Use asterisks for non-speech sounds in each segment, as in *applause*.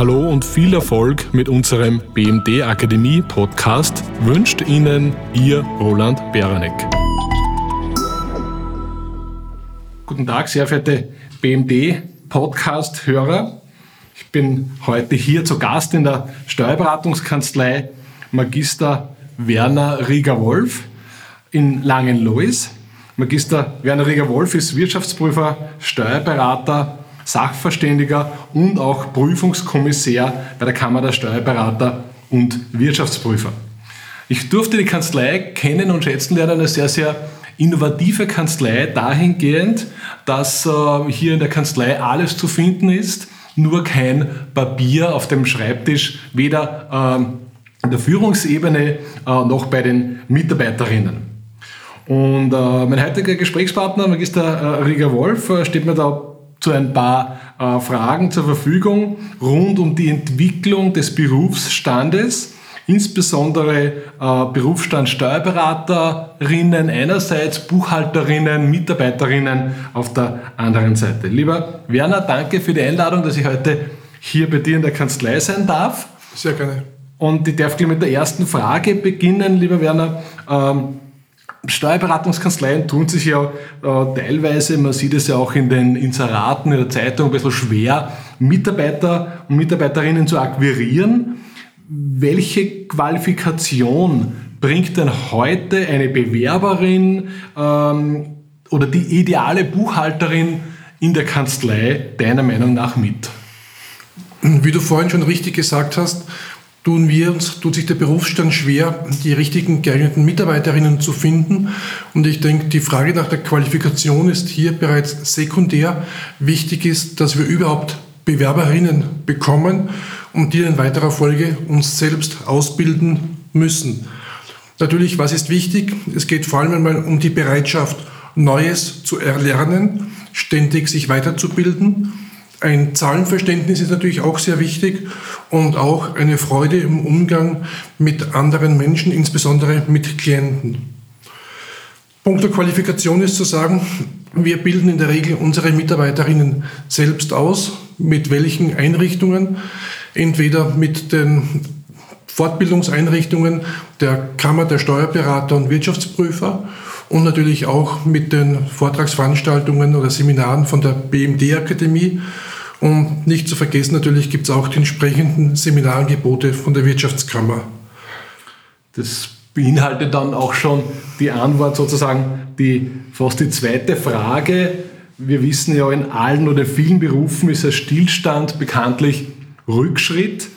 Hallo und viel Erfolg mit unserem BMD Akademie Podcast wünscht Ihnen Ihr Roland Beranek. Guten Tag, sehr verehrte BMD Podcast Hörer. Ich bin heute hier zu Gast in der Steuerberatungskanzlei Magister Werner Rieger-Wolf in Langenlois. Magister Werner Rieger-Wolf ist Wirtschaftsprüfer, Steuerberater, Sachverständiger und auch Prüfungskommissär bei der Kammer der Steuerberater und Wirtschaftsprüfer. Ich durfte die Kanzlei kennen und schätzen lernen, eine sehr, sehr innovative Kanzlei dahingehend, dass äh, hier in der Kanzlei alles zu finden ist, nur kein Papier auf dem Schreibtisch, weder äh, in der Führungsebene äh, noch bei den Mitarbeiterinnen. Und äh, mein heutiger Gesprächspartner, Magister Rieger Wolf, steht mir da zu ein paar äh, Fragen zur Verfügung rund um die Entwicklung des Berufsstandes, insbesondere äh, Berufsstand Steuerberaterinnen einerseits, Buchhalterinnen, Mitarbeiterinnen auf der anderen Seite. Lieber Werner, danke für die Einladung, dass ich heute hier bei dir in der Kanzlei sein darf. Sehr gerne. Und ich darf gleich mit der ersten Frage beginnen, lieber Werner. Ähm, Steuerberatungskanzleien tun sich ja äh, teilweise, man sieht es ja auch in den Inseraten, in der Zeitung, ein bisschen schwer, Mitarbeiter und Mitarbeiterinnen zu akquirieren. Welche Qualifikation bringt denn heute eine Bewerberin ähm, oder die ideale Buchhalterin in der Kanzlei deiner Meinung nach mit? Wie du vorhin schon richtig gesagt hast, tun wir uns, tut sich der Berufsstand schwer, die richtigen geeigneten Mitarbeiterinnen zu finden. Und ich denke, die Frage nach der Qualifikation ist hier bereits sekundär. Wichtig ist, dass wir überhaupt Bewerberinnen bekommen und die in weiterer Folge uns selbst ausbilden müssen. Natürlich, was ist wichtig? Es geht vor allem einmal um die Bereitschaft, Neues zu erlernen, ständig sich weiterzubilden ein Zahlenverständnis ist natürlich auch sehr wichtig und auch eine Freude im Umgang mit anderen Menschen, insbesondere mit Klienten. Punkt der Qualifikation ist zu sagen, wir bilden in der Regel unsere Mitarbeiterinnen selbst aus, mit welchen Einrichtungen, entweder mit den Fortbildungseinrichtungen der Kammer der Steuerberater und Wirtschaftsprüfer und natürlich auch mit den Vortragsveranstaltungen oder Seminaren von der BMD-Akademie und nicht zu vergessen, natürlich gibt es auch die entsprechenden Seminarangebote von der Wirtschaftskammer. Das beinhaltet dann auch schon die Antwort sozusagen, die fast die zweite Frage. Wir wissen ja, in allen oder vielen Berufen ist ein Stillstand bekanntlich Rückschritt.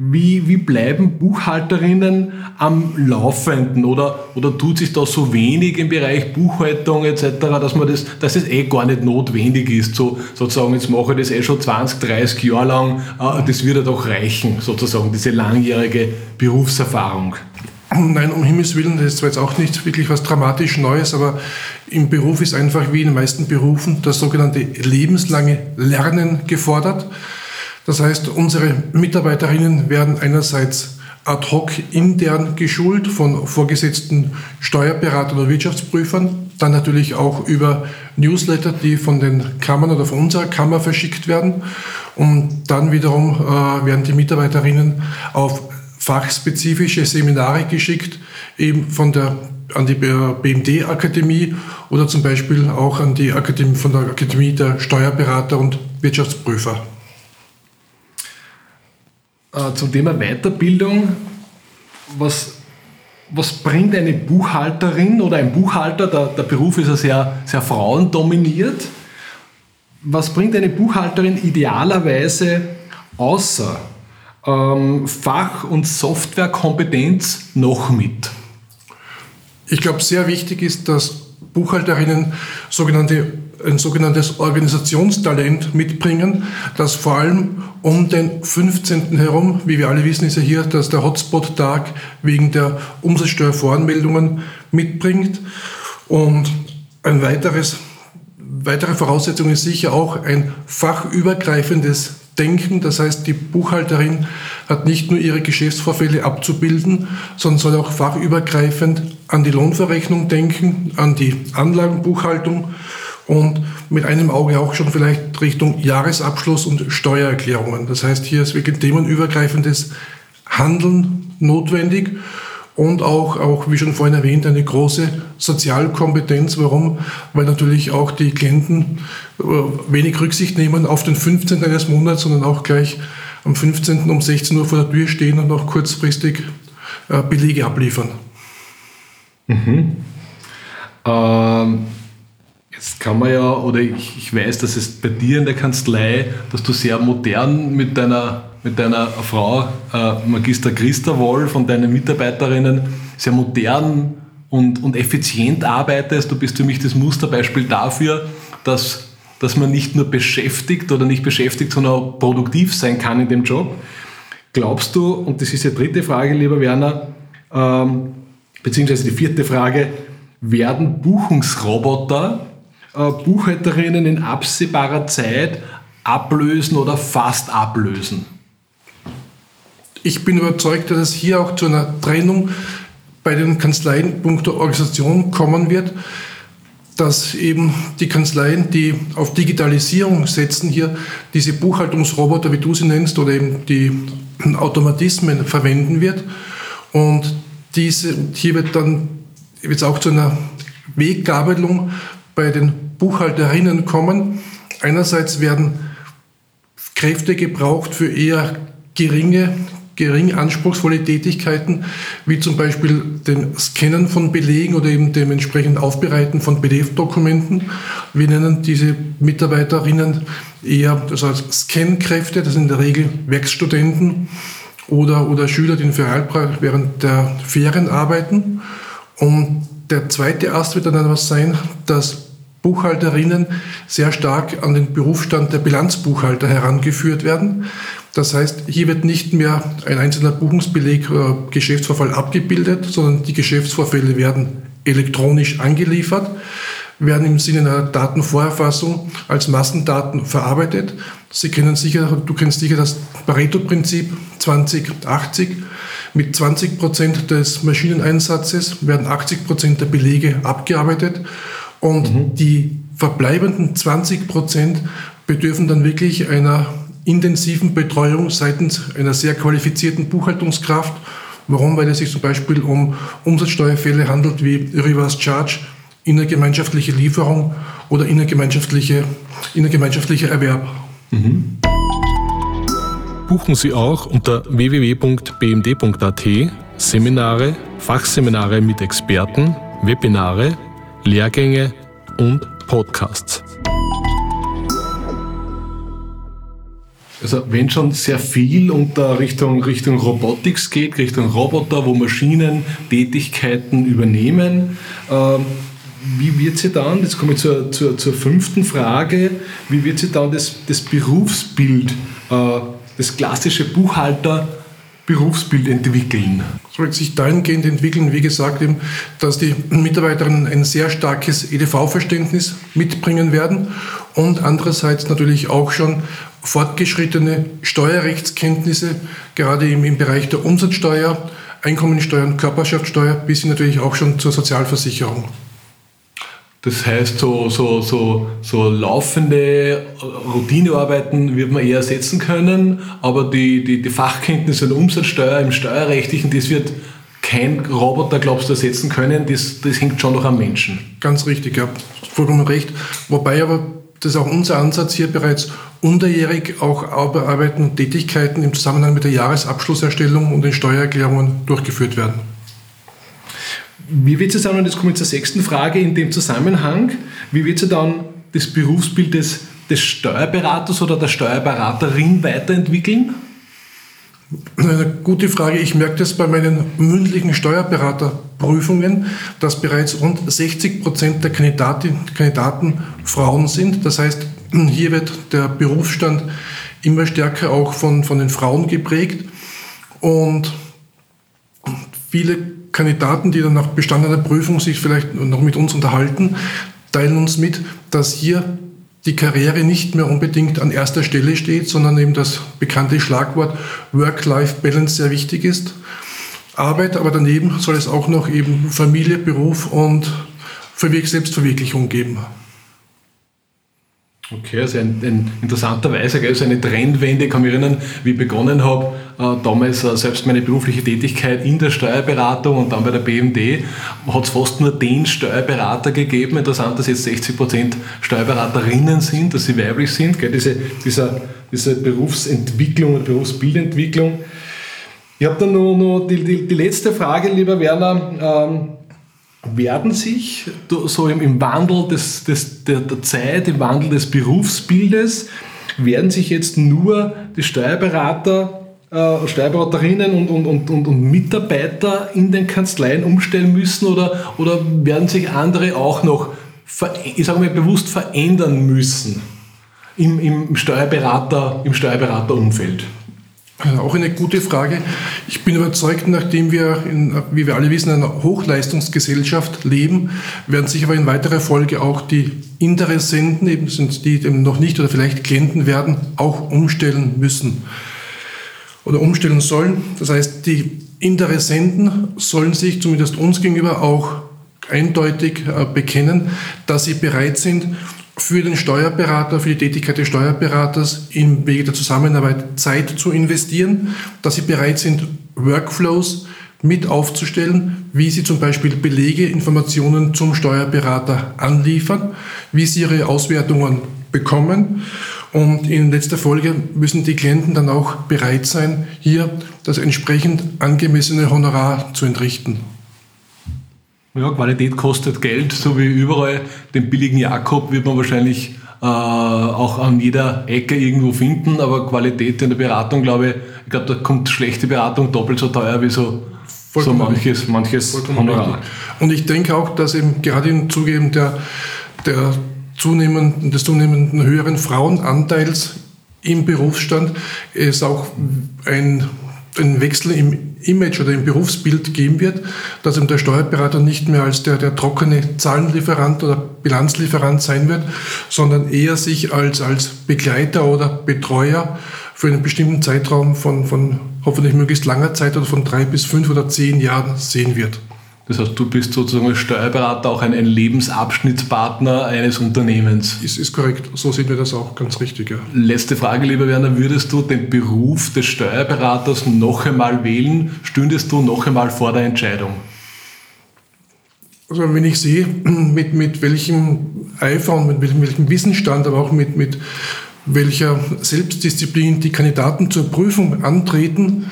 Wie, wie bleiben Buchhalterinnen am Laufenden oder, oder tut sich da so wenig im Bereich Buchhaltung etc., dass, man das, dass es eh gar nicht notwendig ist, so, sozusagen, jetzt mache ich das eh schon 20, 30 Jahre lang, äh, das wird ja doch reichen, sozusagen, diese langjährige Berufserfahrung. Nein, um Himmels Willen, das ist zwar jetzt auch nicht wirklich was dramatisch Neues, aber im Beruf ist einfach wie in den meisten Berufen das sogenannte lebenslange Lernen gefordert. Das heißt, unsere Mitarbeiterinnen werden einerseits ad hoc intern geschult von vorgesetzten Steuerberatern oder Wirtschaftsprüfern, dann natürlich auch über Newsletter, die von den Kammern oder von unserer Kammer verschickt werden. Und dann wiederum äh, werden die Mitarbeiterinnen auf fachspezifische Seminare geschickt, eben von der an die BMD-Akademie oder zum Beispiel auch an die Akademie, von der Akademie der Steuerberater und Wirtschaftsprüfer. Äh, zum Thema Weiterbildung. Was, was bringt eine Buchhalterin oder ein Buchhalter, der, der Beruf ist ja sehr, sehr frauendominiert, was bringt eine Buchhalterin idealerweise außer ähm, Fach- und Softwarekompetenz noch mit? Ich glaube, sehr wichtig ist, dass Buchhalterinnen sogenannte ein sogenanntes Organisationstalent mitbringen, das vor allem um den 15. herum, wie wir alle wissen, ist ja hier dass der Hotspot-Tag wegen der Umsatzsteuervoranmeldungen mitbringt. Und ein weiteres, weitere Voraussetzung ist sicher auch ein fachübergreifendes Denken. Das heißt, die Buchhalterin hat nicht nur ihre Geschäftsvorfälle abzubilden, sondern soll auch fachübergreifend an die Lohnverrechnung denken, an die Anlagenbuchhaltung und mit einem Auge auch schon vielleicht Richtung Jahresabschluss und Steuererklärungen. Das heißt, hier ist wirklich themenübergreifendes Handeln notwendig und auch, auch, wie schon vorhin erwähnt, eine große Sozialkompetenz. Warum? Weil natürlich auch die Klienten äh, wenig Rücksicht nehmen auf den 15. eines Monats, sondern auch gleich am 15. um 16 Uhr vor der Tür stehen und auch kurzfristig äh, Belege abliefern. Mhm. Ähm, jetzt kann man ja, oder ich, ich weiß, dass es bei dir in der Kanzlei, dass du sehr modern mit deiner mit deiner Frau äh, Magister Christa Wolf und deinen Mitarbeiterinnen sehr modern und, und effizient arbeitest. Du bist für mich das Musterbeispiel dafür, dass, dass man nicht nur beschäftigt oder nicht beschäftigt, sondern auch produktiv sein kann in dem Job. Glaubst du, und das ist die dritte Frage, lieber Werner, ähm, beziehungsweise die vierte Frage, werden Buchungsroboter Buchhalterinnen in absehbarer Zeit ablösen oder fast ablösen? Ich bin überzeugt, dass es hier auch zu einer Trennung bei den Kanzleien punkto Organisation kommen wird, dass eben die Kanzleien, die auf Digitalisierung setzen, hier diese Buchhaltungsroboter, wie du sie nennst, oder eben die Automatismen verwenden wird. Und diese, hier wird dann jetzt auch zu einer Weggabelung bei den Buchhalterinnen kommen. Einerseits werden Kräfte gebraucht für eher geringe gering anspruchsvolle Tätigkeiten, wie zum Beispiel den Scannen von Belegen oder eben dementsprechend Aufbereiten von PDF-Dokumenten. Wir nennen diese Mitarbeiterinnen eher das als Scan-Kräfte, das sind in der Regel Werkstudenten oder, oder Schüler, die in Ferialpreis während der Ferien arbeiten. Und der zweite Ast wird dann etwas sein, dass Buchhalterinnen sehr stark an den Berufsstand der Bilanzbuchhalter herangeführt werden. Das heißt, hier wird nicht mehr ein einzelner Buchungsbeleg oder Geschäftsvorfall abgebildet, sondern die Geschäftsvorfälle werden elektronisch angeliefert, werden im Sinne einer Datenvorerfassung als Massendaten verarbeitet. Sie kennen sicher, du kennst sicher das Pareto-Prinzip 2080. Mit 20 Prozent des Maschineneinsatzes werden 80 Prozent der Belege abgearbeitet und mhm. die verbleibenden 20 Prozent bedürfen dann wirklich einer intensiven Betreuung seitens einer sehr qualifizierten Buchhaltungskraft. Warum? Weil es sich zum Beispiel um Umsatzsteuerfälle handelt wie Reverse Charge, innergemeinschaftliche Lieferung oder innergemeinschaftliche, innergemeinschaftlicher Erwerb. Mhm. Buchen Sie auch unter www.bmd.at Seminare, Fachseminare mit Experten, Webinare, Lehrgänge und Podcasts. Also wenn schon sehr viel unter Richtung, Richtung Robotics geht, Richtung Roboter, wo Maschinen Tätigkeiten übernehmen, äh, wie wird sie dann, jetzt komme ich zur, zur, zur fünften Frage, wie wird sie dann das, das Berufsbild, äh, das klassische Buchhalter Berufsbild entwickeln? Soll sich dahingehend entwickeln, wie gesagt, eben, dass die Mitarbeiterinnen ein sehr starkes EDV-Verständnis mitbringen werden und andererseits natürlich auch schon fortgeschrittene Steuerrechtskenntnisse, gerade im, im Bereich der Umsatzsteuer, Einkommensteuer und Körperschaftssteuer, bis hin natürlich auch schon zur Sozialversicherung. Das heißt, so, so, so, so laufende Routinearbeiten wird man eher ersetzen können, aber die, die, die Fachkenntnisse in Umsatzsteuer, im Steuerrechtlichen, das wird kein Roboter, glaubst du, ersetzen können. Das, das hängt schon noch am Menschen. Ganz richtig, ja. Vollkommen recht. Wobei aber das ist auch unser Ansatz hier bereits unterjährig auch Arbeiten und Tätigkeiten im Zusammenhang mit der Jahresabschlusserstellung und den Steuererklärungen durchgeführt werden. Wie wird sich dann, und jetzt komme ich zur sechsten Frage in dem Zusammenhang, wie wird sich dann das Berufsbild des, des Steuerberaters oder der Steuerberaterin weiterentwickeln? Eine gute Frage. Ich merke das bei meinen mündlichen Steuerberaterprüfungen, dass bereits rund 60 Prozent der Kandidaten Frauen sind. Das heißt, hier wird der Berufsstand immer stärker auch von, von den Frauen geprägt. Und viele Kandidaten, die dann nach bestandener Prüfung sich vielleicht noch mit uns unterhalten, teilen uns mit, dass hier die Karriere nicht mehr unbedingt an erster Stelle steht, sondern eben das bekannte Schlagwort Work-Life-Balance sehr wichtig ist. Arbeit, aber daneben soll es auch noch eben Familie, Beruf und Selbstverwirklichung geben. Okay, also ein, ein interessanterweise, also eine Trendwende. Kann mich erinnern, wie ich begonnen habe, äh, damals äh, selbst meine berufliche Tätigkeit in der Steuerberatung und dann bei der BMD, hat es fast nur den Steuerberater gegeben. Interessant, dass jetzt 60 Prozent Steuerberaterinnen sind, dass sie weiblich sind. Gell? Diese, dieser, diese Berufsentwicklung und Berufsbildentwicklung. Ich habe dann noch, noch die, die, die, letzte Frage, lieber Werner. Ähm, werden sich so im, Wandel des, des, der, der Zeit, im Wandel des Berufsbildes, werden sich jetzt nur die Steuerberater, äh, Steuerberaterinnen und, und, und, und, und Mitarbeiter in den Kanzleien umstellen müssen oder, oder werden sich andere auch noch, ich sage mal bewusst, verändern müssen im, im, Steuerberater, im Steuerberaterumfeld? Auch eine gute Frage. Ich bin überzeugt, nachdem wir, in, wie wir alle wissen, in einer Hochleistungsgesellschaft leben, werden sich aber in weiterer Folge auch die Interessenten, eben sind die eben noch nicht oder vielleicht Klienten werden, auch umstellen müssen oder umstellen sollen. Das heißt, die Interessenten sollen sich zumindest uns gegenüber auch eindeutig äh, bekennen, dass sie bereit sind, für den Steuerberater, für die Tätigkeit des Steuerberaters im Wege der Zusammenarbeit Zeit zu investieren, dass sie bereit sind, Workflows mit aufzustellen, wie sie zum Beispiel Belege, Informationen zum Steuerberater anliefern, wie sie ihre Auswertungen bekommen. Und in letzter Folge müssen die Klienten dann auch bereit sein, hier das entsprechend angemessene Honorar zu entrichten. Ja, Qualität kostet Geld, so wie überall. Den billigen Jakob wird man wahrscheinlich äh, auch an jeder Ecke irgendwo finden, aber Qualität in der Beratung, glaube ich, ich glaube, da kommt schlechte Beratung doppelt so teuer wie so, so manches, manches Honorar. Und ich denke auch, dass eben gerade im Zuge der, der zunehmenden, des zunehmenden höheren Frauenanteils im Berufsstand es auch ein, ein Wechsel im Image oder im Berufsbild geben wird, dass eben der Steuerberater nicht mehr als der, der trockene Zahlenlieferant oder Bilanzlieferant sein wird, sondern eher sich als, als Begleiter oder Betreuer für einen bestimmten Zeitraum von, von hoffentlich möglichst langer Zeit oder von drei bis fünf oder zehn Jahren sehen wird. Das heißt, du bist sozusagen als Steuerberater auch ein, ein Lebensabschnittspartner eines Unternehmens. Ist, ist korrekt, so sehen wir das auch, ganz richtig. Ja. Letzte Frage, lieber Werner, würdest du den Beruf des Steuerberaters noch einmal wählen? Stündest du noch einmal vor der Entscheidung? Also wenn ich sehe, *clears throat* mit, mit welchem Eifer und mit welchem, Wissensstand, aber auch mit, mit welcher Selbstdisziplin die Kandidaten zur Prüfung antreten,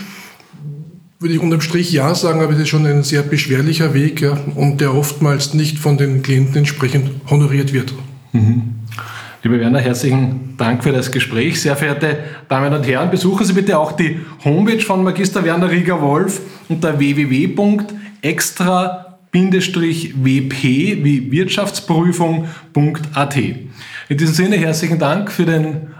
würde ich unterm Strich ja sagen, aber es ist schon ein sehr beschwerlicher Weg ja, und der oftmals nicht von den Klienten entsprechend honoriert wird. Mhm. Lieber Werner, herzlichen Dank für das Gespräch. Sehr verehrte Damen und Herren, besuchen Sie bitte auch die Homepage von Magister Werner Rieger-Wolf unter www.extra-wp wie Wirtschaftsprüfung.at. In diesem Sinne herzlichen Dank für den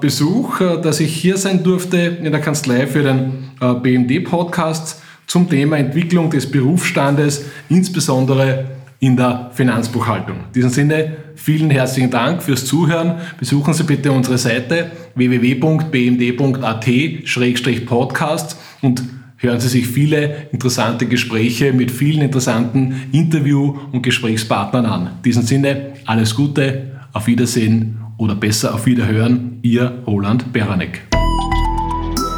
Besuch, äh, dass ich hier sein durfte in der Kanzlei für den äh, BMD-Podcast zum Thema Entwicklung des Berufsstandes, insbesondere in der Finanzbuchhaltung. In diesem Sinne vielen herzlichen Dank fürs Zuhören. Besuchen Sie bitte unsere Seite www.bmd.at-podcast und hören Sie sich viele interessante Gespräche mit vielen interessanten Interview- und Gesprächspartnern an. In diesem Sinne alles Gute, auf Wiedersehen oder besser auf Wiederhören, Ihr Roland Beranek.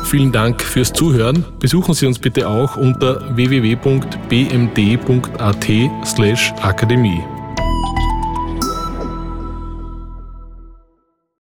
Vielen Dank fürs Zuhören. Besuchen Sie uns bitte auch unter www.bmd.at/akademie.